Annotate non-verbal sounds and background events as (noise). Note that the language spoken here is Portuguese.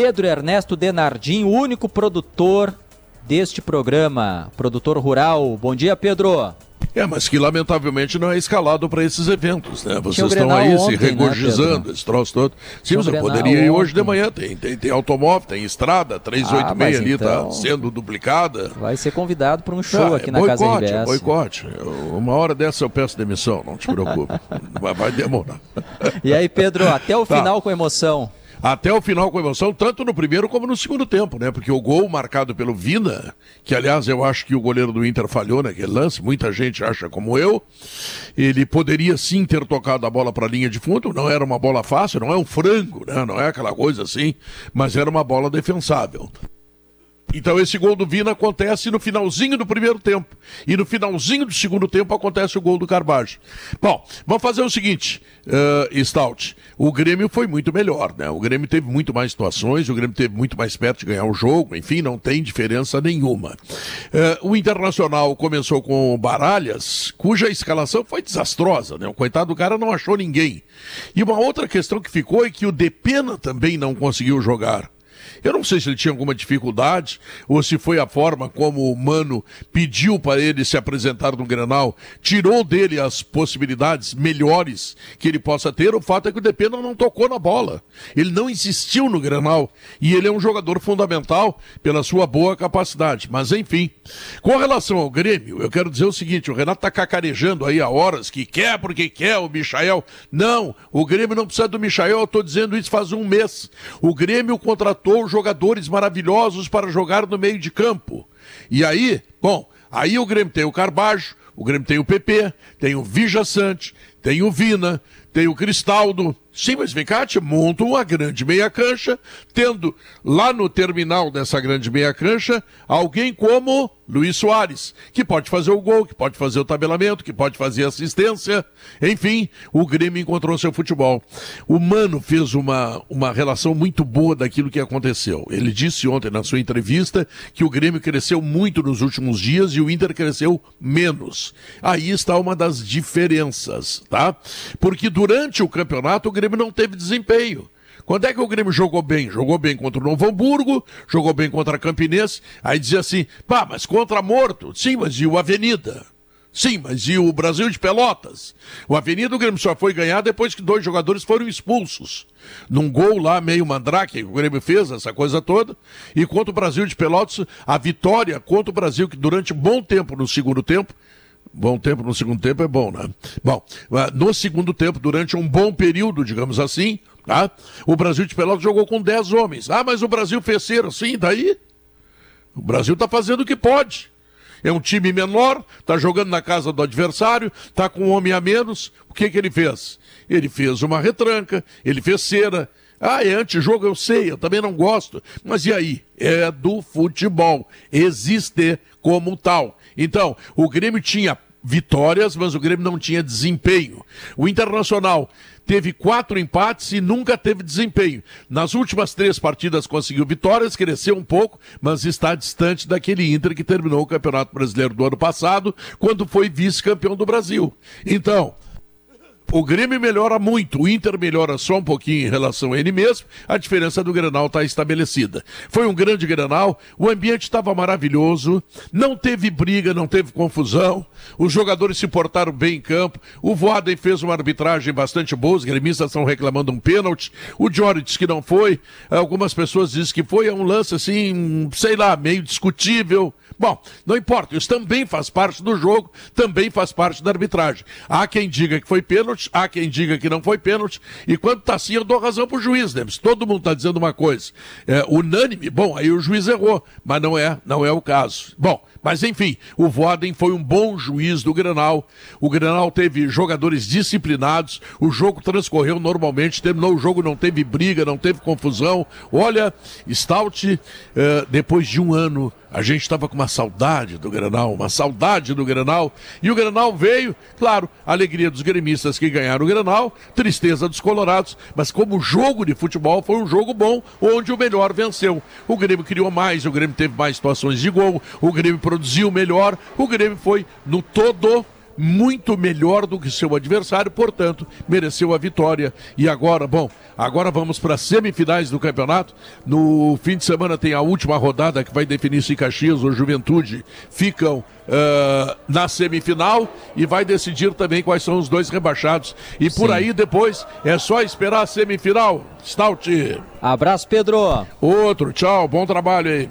Pedro Ernesto Denardim, o único produtor deste programa, produtor rural. Bom dia, Pedro. É, mas que lamentavelmente não é escalado para esses eventos, né? Vocês estão aí ontem, se regozijando, né, esse troço todo. Sim, eu poderia ir hoje de manhã. Tem, tem, tem automóvel, tem estrada, 386 ah, ali está então... sendo duplicada. Vai ser convidado para um show ah, aqui é na boicote, Casa RBS. Boicote, Uma hora dessa eu peço demissão, não te preocupe. (laughs) vai, vai demorar. E aí, Pedro, até o tá. final com emoção até o final com emoção, tanto no primeiro como no segundo tempo, né? Porque o gol marcado pelo Vina, que aliás eu acho que o goleiro do Inter falhou naquele lance, muita gente acha como eu, ele poderia sim ter tocado a bola para a linha de fundo, não era uma bola fácil, não é um frango, né? Não é aquela coisa assim, mas era uma bola defensável. Então esse gol do Vina acontece no finalzinho do primeiro tempo. E no finalzinho do segundo tempo acontece o gol do Carvalho. Bom, vamos fazer o seguinte, uh, Stout. O Grêmio foi muito melhor, né? O Grêmio teve muito mais situações, o Grêmio teve muito mais perto de ganhar o jogo, enfim, não tem diferença nenhuma. Uh, o Internacional começou com Baralhas, cuja escalação foi desastrosa, né? O coitado do cara não achou ninguém. E uma outra questão que ficou é que o Depena também não conseguiu jogar. Eu não sei se ele tinha alguma dificuldade ou se foi a forma como o Mano pediu para ele se apresentar no Granal, tirou dele as possibilidades melhores que ele possa ter. O fato é que o Depena não tocou na bola. Ele não insistiu no Granal e ele é um jogador fundamental pela sua boa capacidade. Mas enfim, com relação ao Grêmio, eu quero dizer o seguinte: o Renato está cacarejando aí há horas que quer porque quer o Michael. Não, o Grêmio não precisa do Michael, eu estou dizendo isso faz um mês. O Grêmio contratou jogadores maravilhosos para jogar no meio de campo. E aí, bom, aí o Grêmio tem o Carbajo, o Grêmio tem o PP, tem o Vija Sante, tem o Vina, tem o Cristaldo. Sim, mas vem cá, te monta uma grande meia cancha, tendo lá no terminal dessa grande meia cancha alguém como Luiz Soares, que pode fazer o gol, que pode fazer o tabelamento, que pode fazer assistência. Enfim, o Grêmio encontrou seu futebol. O Mano fez uma, uma relação muito boa daquilo que aconteceu. Ele disse ontem na sua entrevista que o Grêmio cresceu muito nos últimos dias e o Inter cresceu menos. Aí está uma das diferenças, tá? Porque durante o campeonato o Grêmio não teve desempenho. Quando é que o Grêmio jogou bem? Jogou bem contra o Novo Hamburgo, jogou bem contra a Campinense. Aí dizia assim, pá, mas contra Morto? Sim, mas e o Avenida? Sim, mas e o Brasil de Pelotas? O Avenida o Grêmio só foi ganhar depois que dois jogadores foram expulsos. Num gol lá, meio mandrake, o Grêmio fez, essa coisa toda. E contra o Brasil de Pelotas, a vitória contra o Brasil, que durante bom tempo no segundo tempo, Bom tempo no segundo tempo é bom, né? Bom, no segundo tempo, durante um bom período, digamos assim, Tá? O Brasil de Pelotas jogou com 10 homens. Ah, mas o Brasil fez ser sim, daí? O Brasil está fazendo o que pode. É um time menor, está jogando na casa do adversário, está com um homem a menos. O que, que ele fez? Ele fez uma retranca, ele fez cera. Ah, é antijogo, eu sei, eu também não gosto. Mas e aí? É do futebol. Existe como tal. Então, o Grêmio tinha vitórias, mas o Grêmio não tinha desempenho. O Internacional teve quatro empates e nunca teve desempenho. Nas últimas três partidas conseguiu vitórias, cresceu um pouco, mas está distante daquele Inter que terminou o Campeonato Brasileiro do ano passado, quando foi vice-campeão do Brasil. Então, o Grêmio melhora muito, o Inter melhora só um pouquinho em relação a ele mesmo, a diferença do Grenal está estabelecida. Foi um grande Grenal, o ambiente estava maravilhoso, não teve briga, não teve confusão, os jogadores se portaram bem em campo, o Voaden fez uma arbitragem bastante boa, os gremistas estão reclamando um pênalti, o Jory disse que não foi, algumas pessoas dizem que foi, é um lance assim, sei lá, meio discutível, Bom, não importa, isso também faz parte do jogo, também faz parte da arbitragem. Há quem diga que foi pênalti, há quem diga que não foi pênalti, e quando está assim, eu dou razão para o juiz, né? Se todo mundo está dizendo uma coisa é, unânime, bom, aí o juiz errou, mas não é, não é o caso. Bom, mas enfim, o Voden foi um bom juiz do Grenal. O Grenal teve jogadores disciplinados, o jogo transcorreu normalmente, terminou o jogo, não teve briga, não teve confusão. Olha, Stout, eh, depois de um ano a gente estava com uma saudade do Granal, uma saudade do Granal. E o Granal veio, claro, alegria dos gremistas que ganharam o Granal, tristeza dos colorados, mas como jogo de futebol foi um jogo bom, onde o melhor venceu. O Grêmio criou mais, o Grêmio teve mais situações de gol, o Grêmio produziu melhor, o Grêmio foi no todo muito melhor do que seu adversário, portanto, mereceu a vitória. E agora, bom, agora vamos para as semifinais do campeonato. No fim de semana tem a última rodada que vai definir se Caxias ou Juventude ficam uh, na semifinal e vai decidir também quais são os dois rebaixados. E por aí depois é só esperar a semifinal. Stout. Abraço, Pedro. Outro, tchau, bom trabalho aí.